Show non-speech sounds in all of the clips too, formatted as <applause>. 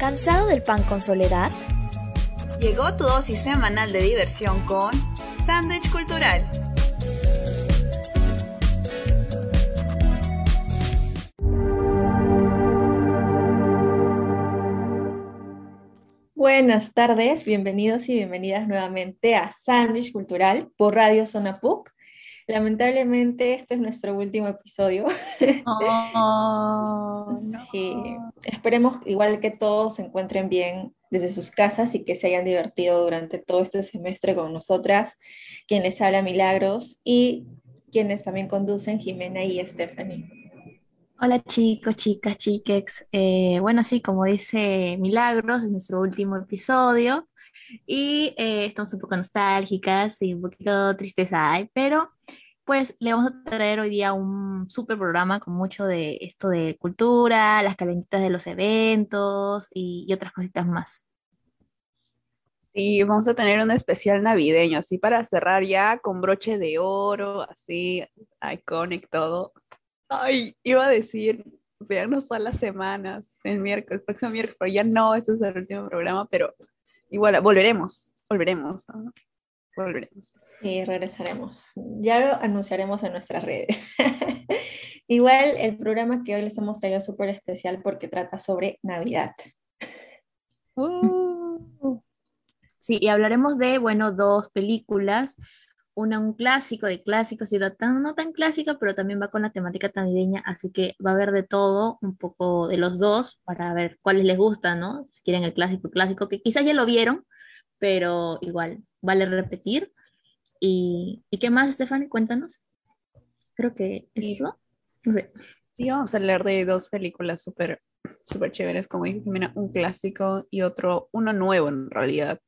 ¿Cansado del pan con soledad? Llegó tu dosis semanal de diversión con Sándwich Cultural. Buenas tardes, bienvenidos y bienvenidas nuevamente a Sándwich Cultural por Radio Zona PUC. Lamentablemente este es nuestro último episodio. <laughs> Oh, Esperemos igual que todos se encuentren bien desde sus casas y que se hayan divertido durante todo este semestre con nosotras, quien les habla Milagros y quienes también conducen Jimena y Stephanie. Hola chicos, chicas, chiques. Eh, bueno, sí, como dice Milagros, es nuestro último episodio y eh, estamos un poco nostálgicas y un poquito tristeza hay, pero pues le vamos a traer hoy día un súper programa con mucho de esto de cultura, las calentitas de los eventos y, y otras cositas más. Sí, vamos a tener un especial navideño, así para cerrar ya con broche de oro, así, iconic todo. Ay, iba a decir, veannos todas las semanas, el miércoles, el próximo miércoles, pero ya no, este es el último programa, pero igual, volveremos, volveremos, ¿no? volveremos. Sí, regresaremos. Ya lo anunciaremos en nuestras redes. <laughs> igual, el programa que hoy les hemos traído es súper especial porque trata sobre Navidad. <laughs> Uh. Sí, y hablaremos de, bueno, dos películas una un clásico de clásicos y no tan, no tan clásica, pero también va con la temática navideña, así que va a haber de todo, un poco de los dos, para ver cuáles les gustan, ¿no? Si quieren el clásico, clásico, que quizás ya lo vieron, pero igual vale repetir. ¿Y, ¿y qué más, Stephanie? Cuéntanos. Creo que es No sé. Sí, vamos a hablar de dos películas súper súper chéveres, como dije un clásico y otro, uno nuevo en realidad,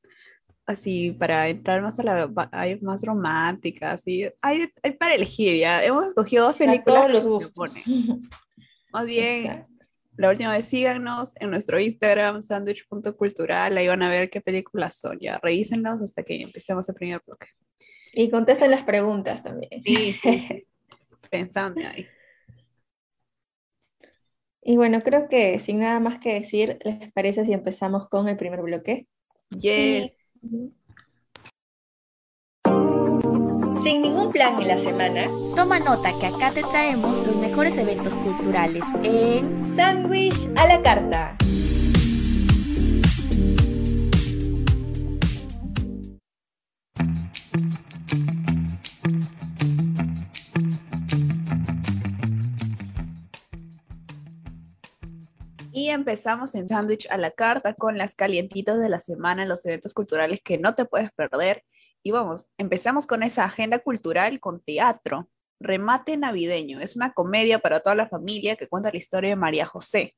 así para entrar más a la hay más romántica, así hay, hay, para elegir ya. Hemos escogido dos películas. todos los gustos. <laughs> Más bien, la última vez síganos en nuestro Instagram, sandwich.cultural, ahí van a ver qué películas son, ya revísenlos hasta que empecemos el primer bloque. Y contesten las preguntas también. Sí, <laughs> pensando ahí. Y bueno, creo que sin nada más que decir, ¿les parece si empezamos con el primer bloque? Yes. Sin ningún plan en la semana, toma nota que acá te traemos los mejores eventos culturales en Sandwich a la carta. Empezamos en Sándwich a la carta con las calientitas de la semana, los eventos culturales que no te puedes perder. Y vamos, empezamos con esa agenda cultural con teatro. Remate Navideño es una comedia para toda la familia que cuenta la historia de María José,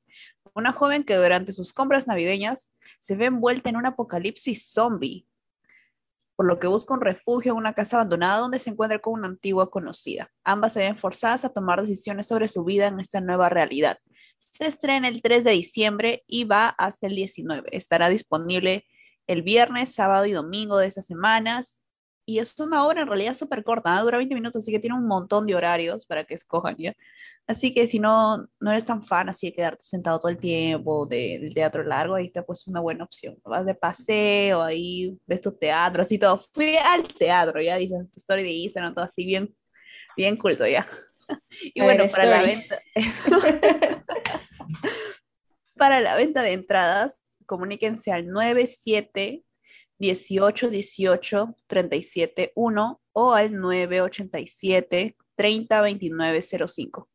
una joven que durante sus compras navideñas se ve envuelta en un apocalipsis zombie, por lo que busca un refugio en una casa abandonada donde se encuentra con una antigua conocida. Ambas se ven forzadas a tomar decisiones sobre su vida en esta nueva realidad, se estrena el 3 de diciembre y va hasta el 19. Estará disponible el viernes, sábado y domingo de esas semanas. Y es una obra en realidad súper corta, dura 20 minutos, así que tiene un montón de horarios para que escojan ya. Así que si no, no eres tan fan así de quedarte sentado todo el tiempo del teatro largo, ahí está pues una buena opción. Vas de paseo, ahí ves tu teatro, así todo. Fui al teatro, ya dices tu story de Instagram, todo así bien, bien culto ya. <laughs> y bueno, para la venta. <laughs> para la venta de entradas, comuníquense al 97 18 18 37 1 o al 987 30 29 05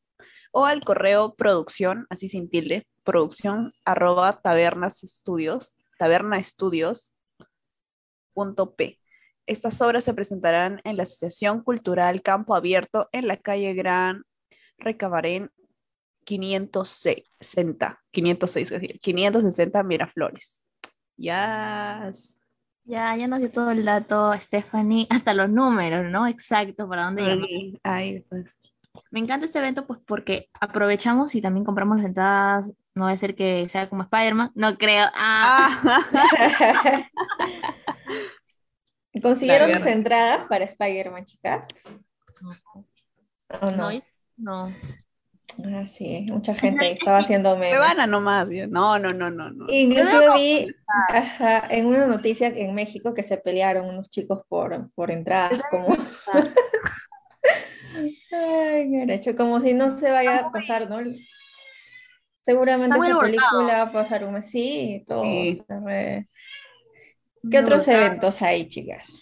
o al correo producción, así sin tilde, producción arroba tabernas estudios, tabernaestudios.p. Estas obras se presentarán en la Asociación Cultural Campo Abierto en la calle Gran Recabarén 560, 506, es decir, 560 Miraflores. Ya. Ya, ya nos dio todo el dato, Stephanie, hasta los números, ¿no? Exacto, para dónde ir. Ahí, pues. Me encanta este evento, pues, porque aprovechamos y también compramos las entradas. No va a ser que sea como Spider-Man, no creo. Ah. ah. <laughs> <laughs> ¿Consiguieron sus entradas para Spider-Man, chicas? no? No. no. Ah, sí, mucha gente estaba haciendo memes. Peruana nomás, no, no, no, no. no. Incluso vi en una noticia en México que se pelearon unos chicos por, por entradas, como... <laughs> Ay, como si no se vaya a pasar, ¿no? Seguramente esa película va a pasar un mes, sí, todo. ¿Qué otros eventos hay, chicas?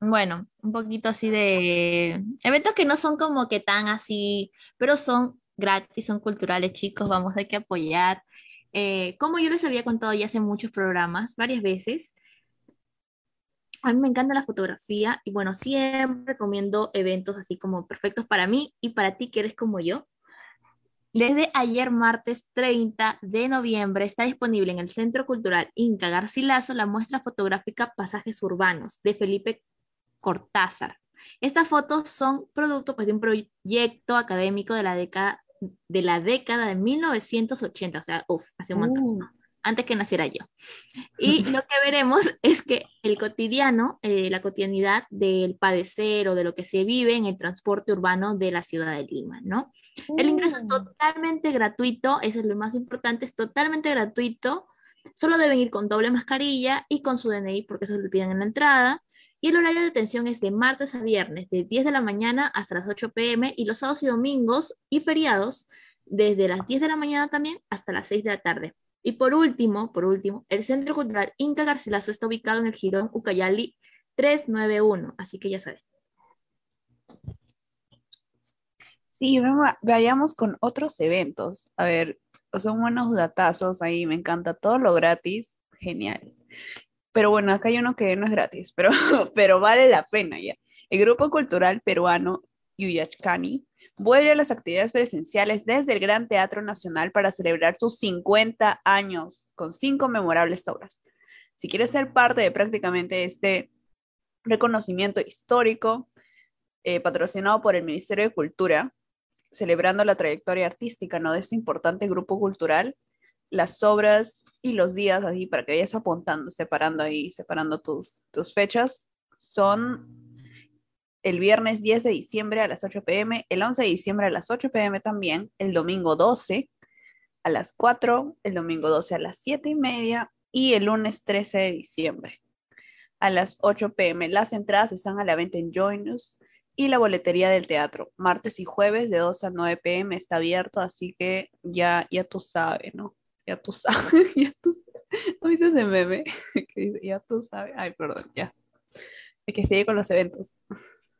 Bueno, un poquito así de eventos que no son como que tan así, pero son gratis, son culturales, chicos, vamos, hay que apoyar. Eh, como yo les había contado ya hace muchos programas, varias veces, a mí me encanta la fotografía y bueno, siempre recomiendo eventos así como perfectos para mí y para ti que eres como yo. Desde ayer martes 30 de noviembre está disponible en el Centro Cultural Inca Garcilaso la muestra fotográfica Pasajes Urbanos de Felipe Cortázar. Estas fotos son producto pues, de un proyecto académico de la década de la década de 1980, o sea, uff, hace un montón, uh. Antes que naciera yo. Y <laughs> lo que veremos <laughs> es que el cotidiano, eh, la cotidianidad del padecer o de lo que se vive en el transporte urbano de la ciudad de Lima, ¿no? El ingreso es uh. totalmente gratuito, eso es lo más importante, es totalmente gratuito. Solo deben ir con doble mascarilla y con su DNI porque eso lo piden en la entrada. Y el horario de atención es de martes a viernes, de 10 de la mañana hasta las 8 pm y los sábados y domingos y feriados desde las 10 de la mañana también hasta las 6 de la tarde. Y por último, por último, el Centro Cultural Inca Garcilaso está ubicado en el Girón Ucayali 391, así que ya saben. Sí, vayamos con otros eventos. A ver, son buenos datazos ahí, me encanta todo lo gratis, genial. Pero bueno, acá hay uno que no es gratis, pero, <laughs> pero vale la pena ya. El Grupo Cultural Peruano Yuyachcani vuelve a las actividades presenciales desde el Gran Teatro Nacional para celebrar sus 50 años con cinco memorables obras. Si quieres ser parte de prácticamente este reconocimiento histórico eh, patrocinado por el Ministerio de Cultura, celebrando la trayectoria artística ¿no? de este importante grupo cultural, las obras y los días ahí para que vayas apuntando, separando ahí, separando tus, tus fechas, son el viernes 10 de diciembre a las 8 pm, el 11 de diciembre a las 8 pm también, el domingo 12 a las 4, el domingo 12 a las 7 y media y el lunes 13 de diciembre a las 8 pm. Las entradas están a la venta en Joinus y la boletería del teatro. Martes y jueves de 2 a 9 pm está abierto, así que ya, ya tú sabes, ¿no? ya tú sabes, <laughs> ya tú ¿No viste ese meme? <laughs> Que dice, ya tú sabes. Ay, perdón, ya. Es que sigue con los eventos.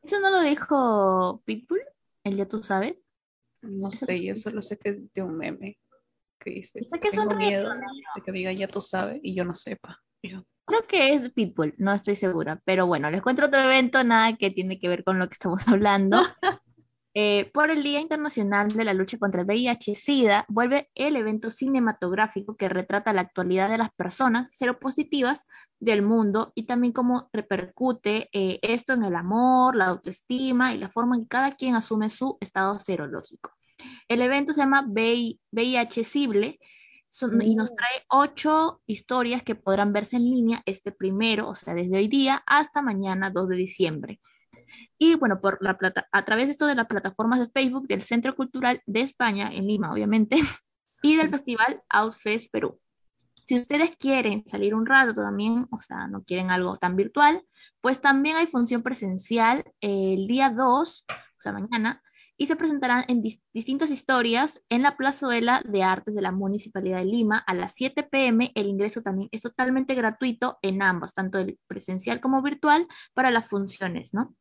¿Eso no lo dijo Pitbull? ¿El ya tú sabes? No sé, yo solo sé que es de un meme que dice, que tengo miedo de que diga ya tú sabes y yo no sepa. Creo que es Pitbull, no estoy segura, pero bueno, les cuento otro evento, nada que tiene que ver con lo que estamos <laughs> hablando. <laughs> Eh, por el Día Internacional de la Lucha contra el VIH-Sida, vuelve el evento cinematográfico que retrata la actualidad de las personas seropositivas del mundo y también cómo repercute eh, esto en el amor, la autoestima y la forma en que cada quien asume su estado serológico. El evento se llama VIH-Cible y nos mm. trae ocho historias que podrán verse en línea este primero, o sea, desde hoy día hasta mañana 2 de diciembre. Y bueno, por la plata, a través de esto de las plataformas de Facebook del Centro Cultural de España, en Lima, obviamente, <laughs> y del Festival Outfest Perú. Si ustedes quieren salir un rato también, o sea, no quieren algo tan virtual, pues también hay función presencial el día 2, o sea, mañana, y se presentarán en distintas historias en la plazuela de artes de la Municipalidad de Lima a las 7 pm. El ingreso también es totalmente gratuito en ambos, tanto el presencial como virtual, para las funciones, ¿no?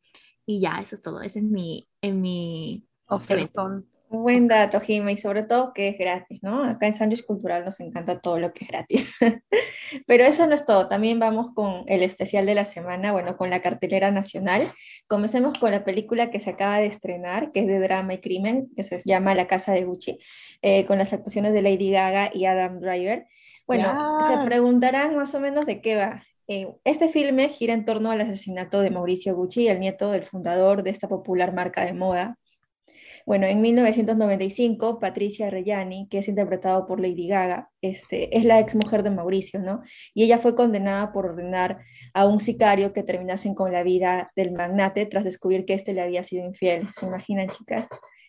Y ya, eso es todo. Ese es mi, en mi ofertón. Buen dato, Jimmy, y sobre todo que es gratis, ¿no? Acá en Sándwich Cultural nos encanta todo lo que es gratis. <laughs> Pero eso no es todo, también vamos con el especial de la semana, bueno, con la cartelera nacional. Comencemos con la película que se acaba de estrenar, que es de drama y crimen, que se llama La Casa de Gucci, eh, con las actuaciones de Lady Gaga y Adam Driver. Bueno, se preguntarán más o menos de qué va. Eh, este filme gira en torno al asesinato de Mauricio Gucci, el nieto del fundador de esta popular marca de moda. Bueno, en 1995, Patricia Reggiani, que es interpretado por Lady Gaga, este, es la ex mujer de Mauricio, ¿no? Y ella fue condenada por ordenar a un sicario que terminasen con la vida del magnate tras descubrir que éste le había sido infiel. ¿Se imaginan, chicas?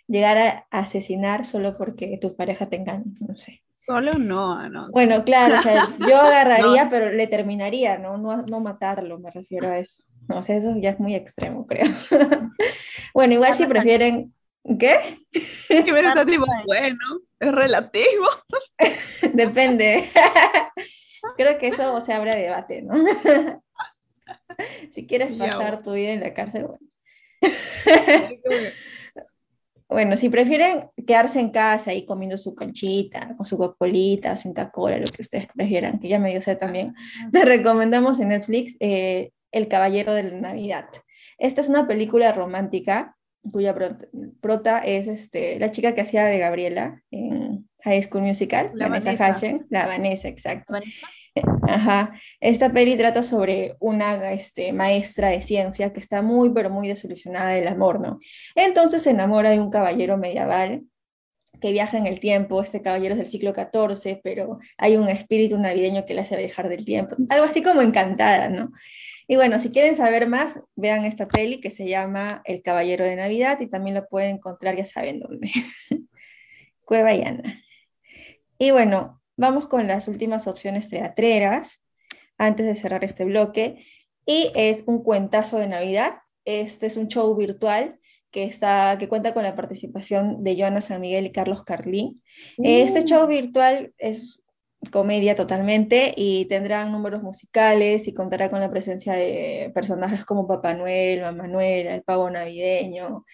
llegar a asesinar solo porque tu pareja te engaña, no sé. Solo no, no. Bueno, claro, o sea, yo <laughs> agarraría, pero le terminaría, ¿no? ¿no? No matarlo, me refiero a eso. No, o sea, eso ya es muy extremo, creo. <laughs> bueno, igual si prefieren... ¿Qué? Que bueno, es relativo. <laughs> Depende. creo que eso se abre debate, ¿no? si quieres pasar tu vida en la cárcel, bueno. Bueno, si prefieren quedarse en casa y comiendo su conchita, con su cocolita, su Inca-Cola, lo que ustedes prefieran, que ya me dio sed también, te recomendamos en Netflix eh, El Caballero de la Navidad. Esta es una película romántica cuya prota es este, la chica que hacía de Gabriela en High School Musical, la Vanessa, la Vanessa, exacto. Ajá. Esta peli trata sobre una este, maestra de ciencia que está muy, pero muy desilusionada del amor, ¿no? Entonces se enamora de un caballero medieval que viaja en el tiempo, este caballero es del siglo XIV, pero hay un espíritu navideño que le hace viajar del tiempo, algo así como encantada, ¿no? Y bueno, si quieren saber más, vean esta peli que se llama El Caballero de Navidad y también lo pueden encontrar, ya saben dónde. <laughs> Cueva. Y bueno, Vamos con las últimas opciones teatreras antes de cerrar este bloque. Y es un cuentazo de Navidad. Este es un show virtual que, está, que cuenta con la participación de Joana San Miguel y Carlos Carlín. Este mm. show virtual es comedia totalmente y tendrán números musicales y contará con la presencia de personajes como Papá Noel, Mamá Noel, el pavo navideño,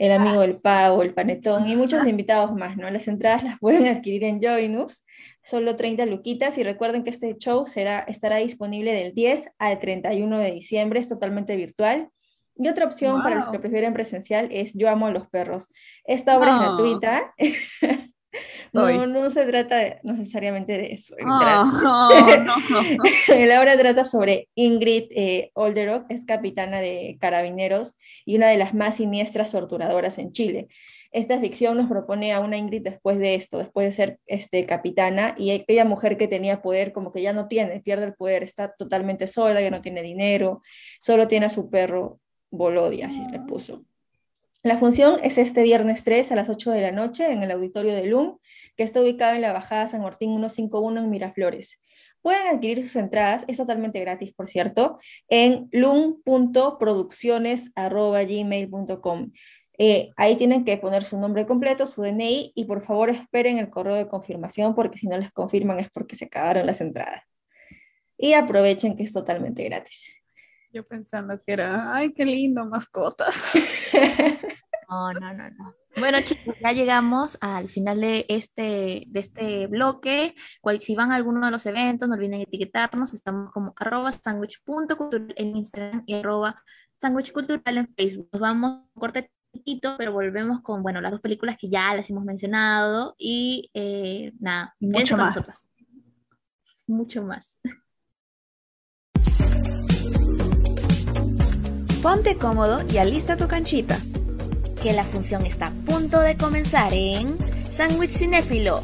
el amigo del pavo, el panetón y muchos <laughs> invitados más, ¿no? Las entradas las pueden adquirir en Joinus, solo 30 luquitas y recuerden que este show será, estará disponible del 10 al 31 de diciembre, es totalmente virtual. Y otra opción para los que prefieren presencial es Yo amo a los perros. Esta obra es gratuita. <laughs> <laughs> No, no se trata necesariamente de eso. <laughs> <laughs> la obra trata sobre Ingrid eh, Olderock, es capitana de carabineros y una de las más siniestras torturadoras en Chile. Esta ficción nos propone a una Ingrid después de esto, después de ser este, capitana, y aquella mujer que tenía poder como que ya no tiene, pierde el poder, está totalmente sola, ya no tiene dinero, solo tiene a su perro Bolodia, así se le puso. La función es este viernes 3 a las 8 de la noche en el auditorio de LUM, que está ubicado en la bajada San Martín 151 en Miraflores. Pueden adquirir sus entradas, es totalmente gratis, por cierto, en lum.producciones.gmail.com. Eh, ahí tienen que poner su nombre completo, su DNI y por favor esperen el correo de confirmación porque si no les confirman es porque se acabaron las entradas. Y aprovechen que es totalmente gratis. Yo pensando que era, ay, qué lindo, mascotas. <laughs> No, no, no, no. Bueno, chicos, ya llegamos al final de este, de este bloque. Cual, si van a alguno de los eventos, no olviden etiquetarnos. Estamos como arroba sandwich.cultural en Instagram y arroba sandwichcultural en Facebook. Nos vamos a corte chiquito, pero volvemos con, bueno, las dos películas que ya las hemos mencionado y eh, nada, mucho más. Mucho más. <laughs> Ponte cómodo y alista tu canchita. Que la función está a punto de comenzar en Sandwich Cinéfilo.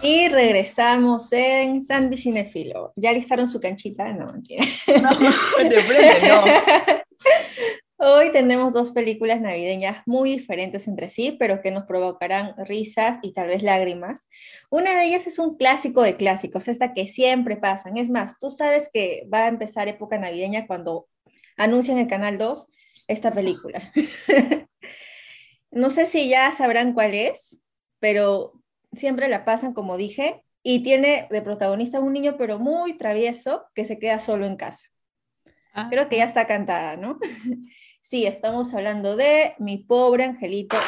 Y regresamos en Sandwich Cinéfilo. ¿Ya alistaron su canchita? No, mentira. No, de frente, no. <laughs> Hoy tenemos dos películas navideñas muy diferentes entre sí, pero que nos provocarán risas y tal vez lágrimas. Una de ellas es un clásico de clásicos, esta que siempre pasan. Es más, tú sabes que va a empezar época navideña cuando anuncian el Canal 2 esta película. <laughs> no sé si ya sabrán cuál es, pero siempre la pasan, como dije, y tiene de protagonista un niño, pero muy travieso, que se queda solo en casa. Ah. Creo que ya está cantada, ¿no? <laughs> Sí, estamos hablando de Mi pobre angelito o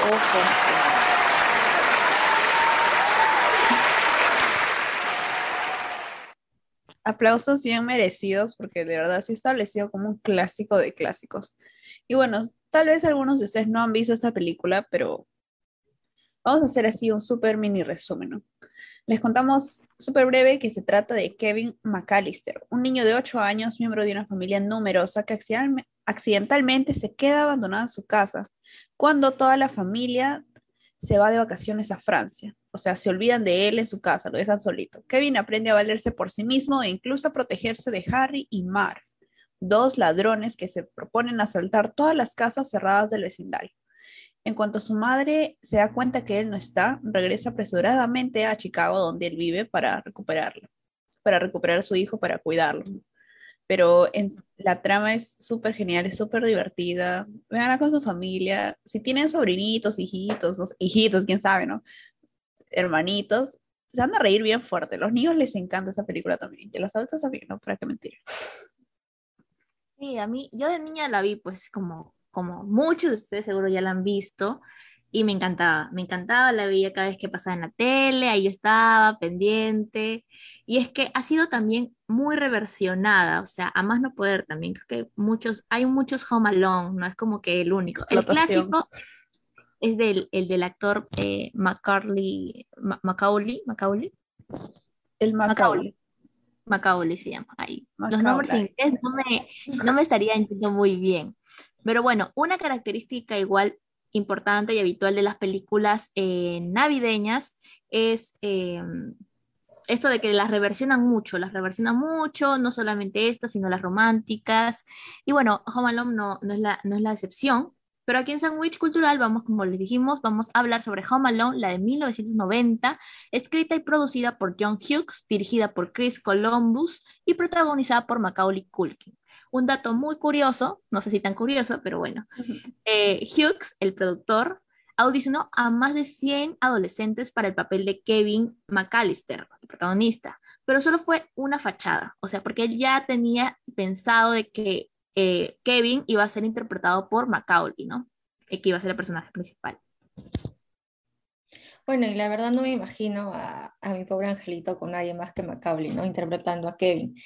Aplausos bien merecidos porque de verdad sí establecido como un clásico de clásicos. Y bueno, tal vez algunos de ustedes no han visto esta película, pero vamos a hacer así un súper mini resumen. Les contamos súper breve que se trata de Kevin McAllister, un niño de 8 años, miembro de una familia numerosa que accidentalmente se queda abandonado en su casa cuando toda la familia se va de vacaciones a Francia. O sea, se olvidan de él en su casa, lo dejan solito. Kevin aprende a valerse por sí mismo e incluso a protegerse de Harry y Mar, dos ladrones que se proponen asaltar todas las casas cerradas del vecindario. En cuanto su madre se da cuenta que él no está, regresa apresuradamente a Chicago, donde él vive, para recuperarlo, para recuperar a su hijo, para cuidarlo. Pero en, la trama es súper genial, es súper divertida. Vean con su familia. Si tienen sobrinitos, hijitos, hijitos, quién sabe, ¿no? Hermanitos, se van a reír bien fuerte. Los niños les encanta esa película también. Y los adultos también, ¿no? Para qué mentir. Sí, a mí, yo de niña la vi, pues, como como muchos de ustedes seguro ya la han visto, y me encantaba, me encantaba, la veía cada vez que pasaba en la tele, ahí yo estaba pendiente, y es que ha sido también muy reversionada, o sea, a más no poder también, creo que muchos, hay muchos Home Alone, no es como que el único. El clásico es del, el del actor eh, Macaulay, Macaulay, Macaulay. El Macaulay. Macaulay se llama ahí. Los nombres en inglés no me, no me estaría entendiendo muy bien. Pero bueno, una característica igual importante y habitual de las películas eh, navideñas es em, esto de que las reversionan mucho, las reversionan mucho, no solamente estas, sino las románticas. Y bueno, Home Alone no, no, es, la, no es la excepción, pero aquí en Sandwich Cultural vamos, como les dijimos, vamos a hablar sobre Home Alone, la de 1990, escrita y producida por John Hughes, dirigida por Chris Columbus y protagonizada por Macaulay Culkin. Un dato muy curioso, no sé si tan curioso, pero bueno, eh, Hughes, el productor, audicionó a más de 100 adolescentes para el papel de Kevin McAllister, el protagonista, pero solo fue una fachada, o sea, porque él ya tenía pensado de que eh, Kevin iba a ser interpretado por Macaulay, ¿no? que iba a ser el personaje principal. Bueno, y la verdad no me imagino a, mi pobre angelito con nadie más que Macaulay, ¿no? Interpretando a Kevin.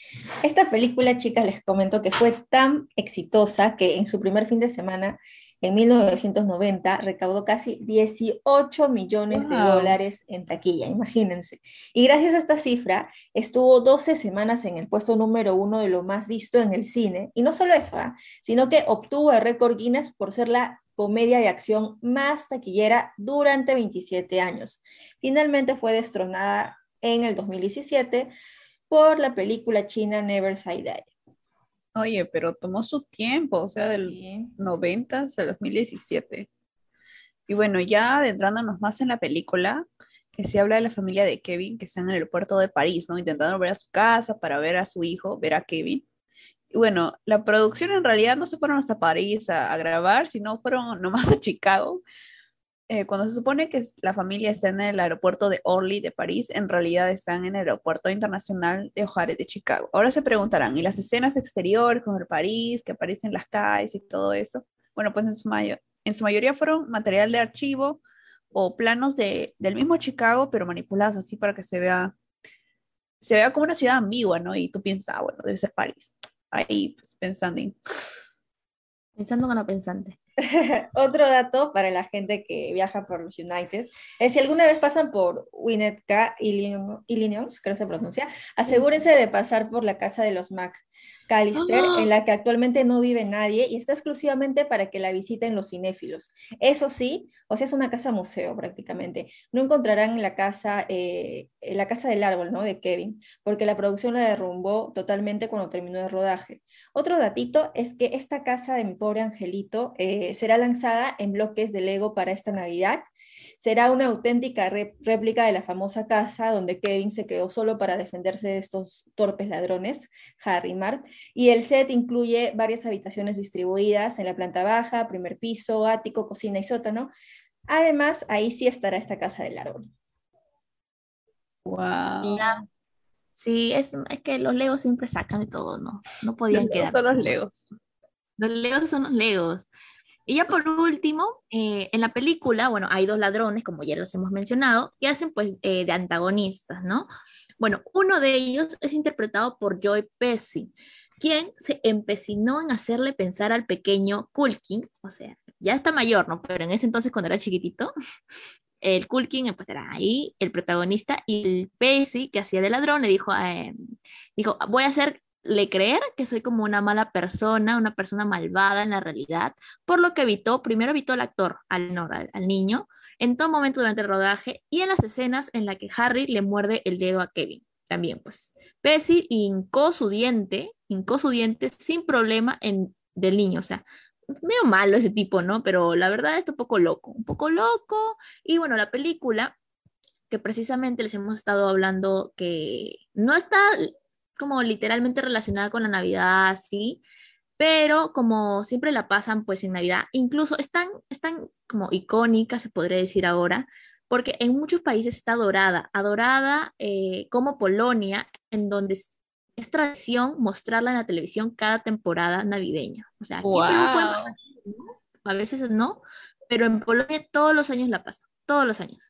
Esta película, chicas, les comento que fue tan exitosa que en su primer fin de semana, en 1990, recaudó casi 18 millones de dólares en taquilla, imagínense. Y gracias a esta cifra, estuvo 12 semanas en el puesto número uno de lo más visto en el cine. Y no solo eso, ¿ah? sino que obtuvo el récord Guinness por ser la comedia de acción más taquillera durante 27 años. Finalmente fue destronada en el 2017 por la película china Never Say Die. Oye, pero tomó su tiempo, o sea, del 90 al 2017. Y bueno, ya adentrándonos más en la película, que se habla de la familia de Kevin, que está en el aeropuerto de París, ¿no? Intentando ver a su casa para ver a su hijo, ver a Kevin. Y bueno, la producción en realidad no se fueron hasta París a, grabar, sino fueron nomás a Chicago. Eh, cuando se supone que la familia está en el aeropuerto de Orly de París, en realidad están en el aeropuerto internacional de O'Hare de Chicago. Ahora se preguntarán, ¿y las escenas exteriores con el París, que aparecen las calles y todo eso? Bueno, pues en su, en su mayoría fueron material de archivo o planos de, del mismo Chicago, pero manipulados así para que se vea, se vea como una ciudad ambigua, ¿no? Y tú piensas, ah, bueno, debe ser París ahí pues, pensando. Pensando con la pensante. <laughs> Otro dato para la gente que viaja por los United es si alguna vez pasan por Winnetka, Illinois, creo que se pronuncia, asegúrense de pasar por la casa de los Mac Callister, ah. en la que actualmente no vive nadie y está exclusivamente para que la visiten los cinéfilos. Eso sí, o sea, es una casa museo prácticamente. No encontrarán la casa, eh, la casa del árbol, ¿no? De Kevin, porque la producción la derrumbó totalmente cuando terminó el rodaje. Otro datito es que esta casa de mi pobre angelito eh, será lanzada en bloques de Lego para esta Navidad será una auténtica réplica de la famosa casa donde Kevin se quedó solo para defenderse de estos torpes ladrones, Harry y Mart, y el set incluye varias habitaciones distribuidas en la planta baja, primer piso, ático, cocina y sótano. Además, ahí sí estará esta casa del árbol. Wow. Sí, es, es, que los Legos siempre sacan de todo, ¿no? No podían los quedar. Son los Legos. Los Legos son los Legos. Y ya por último, eh, en la película, bueno, hay dos ladrones, como ya los hemos mencionado, que hacen pues eh, de antagonistas, ¿no? Bueno, uno de ellos es interpretado por Joy Pesci, quien se empecinó en hacerle pensar al pequeño Culkin, o sea, ya está mayor, ¿no? Pero en ese entonces cuando era chiquitito, <laughs> el Culkin pues era ahí el protagonista y el Pesci que hacía de ladrón le dijo, eh, dijo, voy a hacer le creer que soy como una mala persona, una persona malvada en la realidad, por lo que evitó, primero evitó al actor, al, niño, en todo momento durante el rodaje y en las escenas en las que Harry le muerde el dedo a Kevin. También, pues. Percy hincó su diente, hincó su diente sin problema en, del niño, o sea, medio malo ese tipo, ¿no? Pero la verdad está un poco loco, un poco loco. Y bueno, la película, que precisamente les hemos estado hablando, que no está como literalmente relacionada con la Navidad, sí, pero como siempre la pasan pues en Navidad, incluso están, están como icónica, se podría decir ahora, porque en muchos países está adorada, adorada eh, como Polonia, en donde es, tradición mostrarla en la televisión cada temporada navideña. O sea, aquí pasar, a veces no, pero en Polonia todos los años la pasa, todos los años.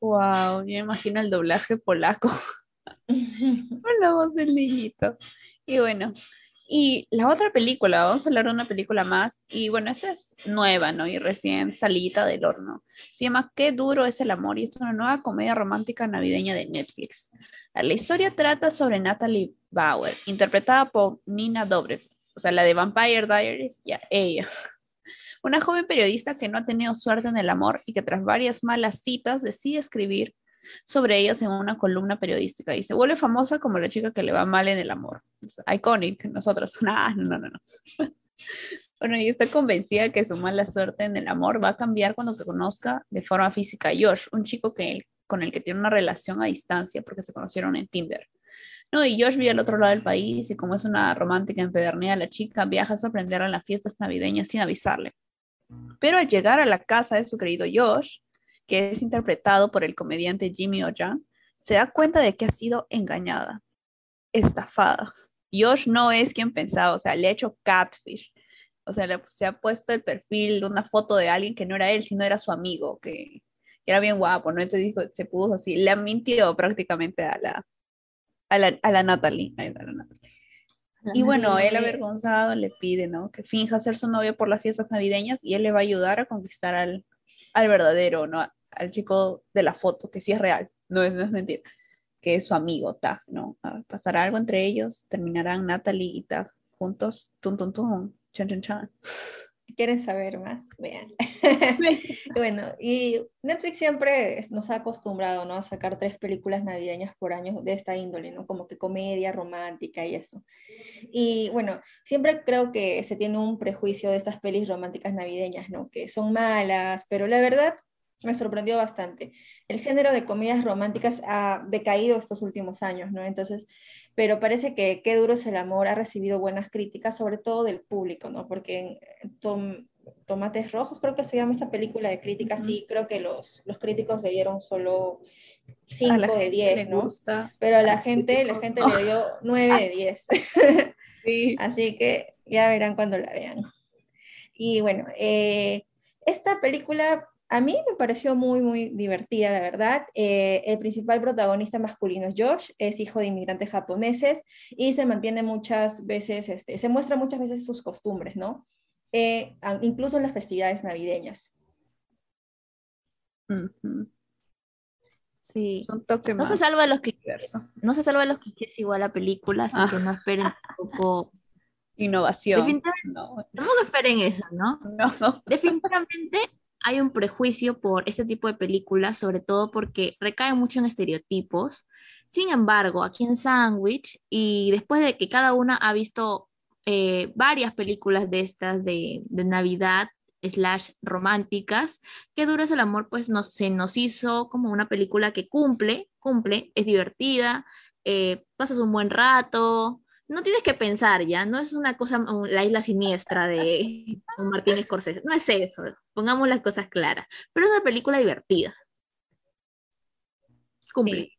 Wow, yo imagino el doblaje polaco. <laughs> Voz del niñito. Y bueno, y la otra película, vamos a hablar de una película más, y bueno, esa es nueva, ¿no? Y recién salida del horno. Se llama Qué duro es el amor y es una nueva comedia romántica navideña de Netflix. La historia trata sobre Natalie Bauer, interpretada por Nina Dobrev, o sea, la de Vampire Diaries, ya ella. Una joven periodista que no ha tenido suerte en el amor y que tras varias malas citas decide escribir sobre ellas en una columna periodística y se vuelve famosa como la chica que le va mal en el amor. iconic, nosotros. <laughs> no, no, no, no. <laughs> bueno, y está convencida que su mala suerte en el amor va a cambiar cuando conozca de forma física a Josh, un chico que con el que tiene una relación a distancia porque se conocieron en Tinder. No, y Josh vive al otro lado del país y como es una romántica empedernida, la chica viaja a sorprenderla en las fiestas navideñas sin avisarle. Pero al llegar a la casa de su querido Josh, que es interpretado por el comediante Jimmy Ojan, se da cuenta de que ha sido engañada, estafada. Josh no es quien pensaba, o sea, le ha hecho catfish. O sea, se ha puesto el perfil, una foto de alguien que no era él, sino era su amigo, que, era bien guapo, ¿no? Entonces dijo, se puso así, le mintió prácticamente a la, a la, a la Natalie. Y bueno, él avergonzado le pide, ¿no? Que finja ser su novia por las fiestas navideñas y él le va a ayudar a conquistar al, al verdadero, ¿no? Al chico de la foto, que sí es real, no es, no es mentira, que es su amigo Tag, ¿no? Pasará algo entre ellos, terminarán Natalie y Tag juntos, tum, tum, tum, chan, chan, chan. Si quieren saber más, vean. <laughs> bueno, y Netflix siempre nos ha acostumbrado, ¿no? A sacar tres películas navideñas por año de esta índole, ¿no? Como que comedia, romántica y eso. Y bueno, siempre creo que se tiene un prejuicio de estas pelis románticas navideñas, ¿no? Que son malas, pero la verdad me sorprendió bastante. El género de comedias románticas ha decaído estos últimos años, ¿no? Entonces, pero parece que Qué duro es el amor ha recibido buenas críticas, sobre todo del público, ¿no? Porque en Tomates Rojos, creo que se llama esta película de críticas, sí, creo que los, los críticos le dieron solo 5 de 10, ¿no? Pero a la gente, la gente le dio <laughs> 9 de 10. <laughs> sí. Así que ya verán cuando la vean. Y bueno, eh, esta película a mí me pareció muy, muy divertida, la verdad. Eh, el principal protagonista masculino es George, es hijo de inmigrantes japoneses y se mantiene muchas veces, este, se muestra muchas veces sus costumbres, ¿no? Eh, incluso en las festividades navideñas. Sí. no se salva de los clichés. No se salva de los clichés igual la película, así que no esperen <laughs> tampoco innovación. Definitivamente, no. Tampoco esperen eso, ¿no? No. Definitivamente hay un prejuicio por este tipo de películas, sobre todo porque recae mucho en estereotipos. Sin embargo, aquí en Sandwich, y después de que cada una ha visto eh, varias películas de estas de, Navidad, slash románticas, que duro es el amor, pues nos, se nos hizo como una película que cumple, cumple, es divertida, eh, pasas un buen rato, no tienes que pensar ya, no es una cosa, la isla siniestra de <laughs> Martín Scorsese, no es eso, pongamos las cosas claras, pero es una película divertida. Cumple.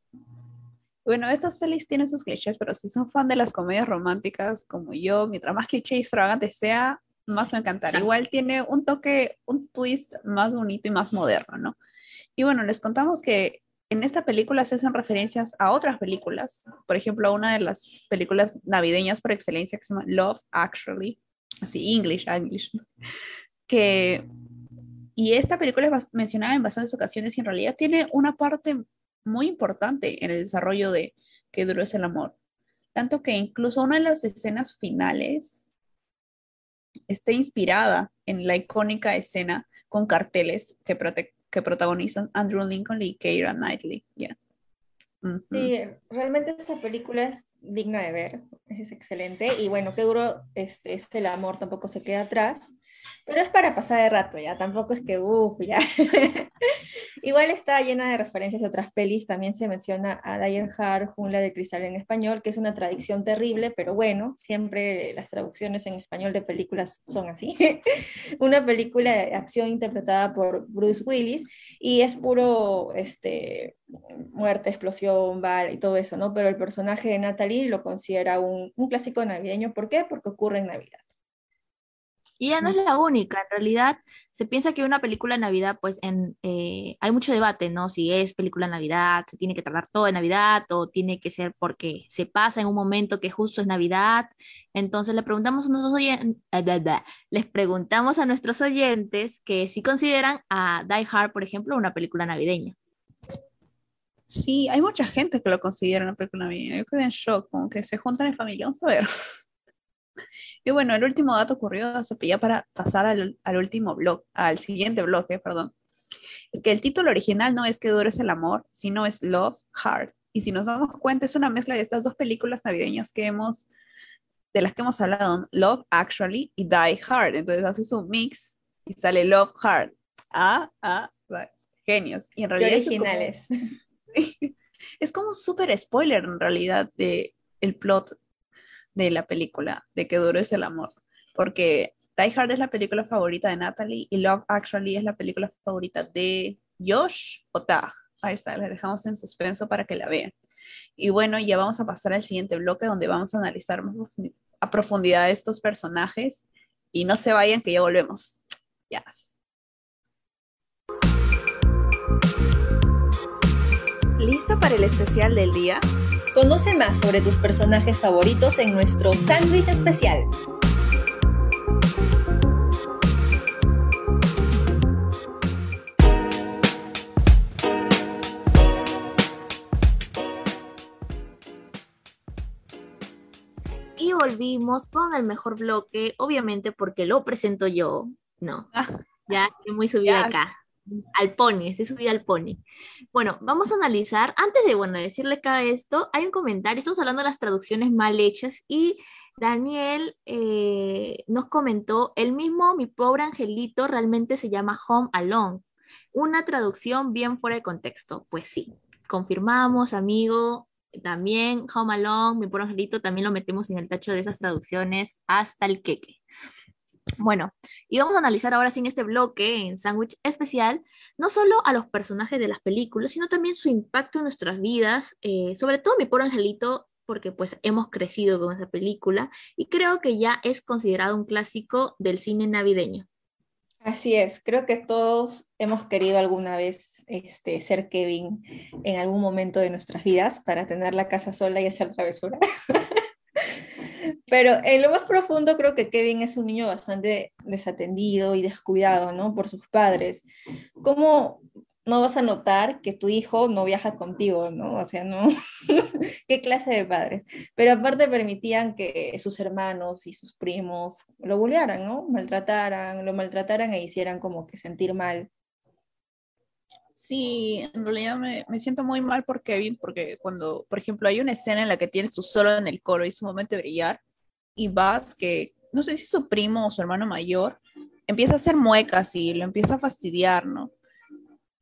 Bueno, estas pelis tienen sus clichés, pero si son fan de las comedias románticas como yo, mientras más cliché y extravagante sea, más me encantará. Igual tiene un toque, un twist más bonito y más moderno, ¿no? Y bueno, les contamos que en esta película se hacen referencias a otras películas, por ejemplo, a una de las películas navideñas por excelencia que se llama Love Actually, así English, English, que y esta película es mencionada en bastantes ocasiones y en realidad tiene una parte muy importante en el desarrollo de qué duro es el amor. Tanto que incluso una de las escenas finales está inspirada en la icónica escena con carteles que que protagonizan Andrew Lincoln y Keira Knightley. Yeah. Sí, realmente esta película es digna de ver, es excelente y bueno, qué duro este, es el amor, tampoco se queda atrás. Pero es para pasar de rato, ya, tampoco es que, uff. <laughs> Igual está llena de referencias de otras pelis, también se menciona a Diane Hart, Jungla de Cristal en español, que es una traducción terrible, pero bueno, siempre las traducciones en español de películas son así. <laughs> una película de acción interpretada por Bruce Willis y es puro, este, muerte, explosión, bala y todo eso, ¿no? Pero el personaje de Natalie lo considera un, un clásico navideño, ¿por qué? Porque ocurre en Navidad. Y ya no es la única, en realidad se piensa que una película de Navidad, pues en, eh, hay mucho debate, ¿no? Si es película de Navidad, se tiene que tardar todo en Navidad o tiene que ser porque se pasa en un momento que justo es Navidad. Entonces le preguntamos a nuestros oyentes, les preguntamos a nuestros oyentes que si consideran a Die Hard, por ejemplo, una película navideña. Sí, hay mucha gente que lo considera una película navideña. Yo quedé en shock, como que se juntan en familia. Vamos a ver. Y bueno, el último dato ocurrió, ya para pasar al, al último blog, al siguiente bloque, perdón, es que el título original no es Que dures el amor, sino es Love Hard. Y si nos damos cuenta, es una mezcla de estas dos películas navideñas que hemos, de las que hemos hablado, Love Actually y Die Hard. Entonces haces un mix y sale Love Hard. Ah, ah, genios. Y en realidad... originales. Es como, <laughs> es como un súper spoiler en realidad de el plot de la película, de que duro es el amor, porque Die Hard es la película favorita de Natalie y Love Actually es la película favorita de Josh o Tag. Ahí está, les dejamos en suspenso para que la vean. Y bueno, ya vamos a pasar al siguiente bloque donde vamos a analizar más a profundidad estos personajes y no se vayan que ya volvemos. ya ¿Listo para el especial del día? Conoce más sobre tus personajes favoritos en nuestro sándwich especial. Y volvimos con el mejor bloque, obviamente porque lo presento yo. No, ah. ya estoy muy subida acá al pony, se subía al pony. Bueno, vamos a analizar, antes de, bueno, decirle cada esto, hay un comentario, estamos hablando de las traducciones mal hechas y Daniel eh, nos comentó, el mismo Mi Pobre Angelito realmente se llama Home Alone, una traducción bien fuera de contexto. Pues sí, confirmamos, amigo, también Home Alone, Mi Pobre Angelito, también lo metemos en el tacho de esas traducciones hasta el queque. Bueno, y vamos a analizar ahora sin este bloque en Sándwich Especial, no solo a los personajes de las películas, sino también su impacto en nuestras vidas, eh, sobre todo mi pobre angelito, porque pues hemos crecido con esa película y creo que ya es considerado un clásico del cine navideño. Así es, creo que todos hemos querido alguna vez este, ser Kevin en algún momento de nuestras vidas para tener la casa sola y hacer travesuras. <laughs> Pero en lo más profundo creo que Kevin es un niño bastante desatendido y descuidado, ¿no? Por sus padres. ¿Cómo no vas a notar que tu hijo no viaja contigo, ¿no? O sea, ¿no? <laughs> ¿Qué clase de padres? Pero aparte permitían que sus hermanos y sus primos lo bullearan, ¿no? Maltrataran, lo maltrataran e hicieran como que sentir mal. Sí, en realidad me, me, siento muy mal por Kevin, porque cuando, por ejemplo, hay una escena en la que tienes tú solo en el coro y es un momento de brillar, y Buzz, que no sé si su primo o su hermano mayor, empieza a hacer muecas y lo empieza a fastidiar, ¿no?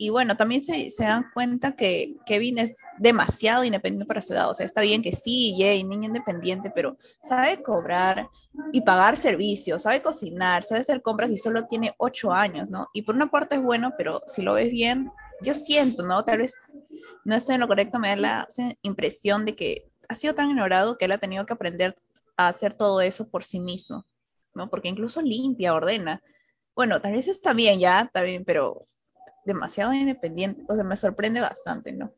Y bueno, también se, se, dan cuenta que Kevin es demasiado independiente para su edad. O sea, está bien que sí, Jay, niño independiente, pero sabe cobrar y pagar servicios, sabe cocinar, sabe hacer compras y solo tiene ocho años, ¿no? Y por una parte es bueno, pero si lo ves bien, yo siento, ¿no? Tal vez no estoy en lo correcto, me da la impresión de que ha sido tan ignorado que él ha tenido que aprender a hacer todo eso por sí mismo, ¿no? Porque incluso limpia, ordena. Bueno, tal vez está bien ya, está bien, pero demasiado independiente, o sea, me sorprende bastante, ¿no?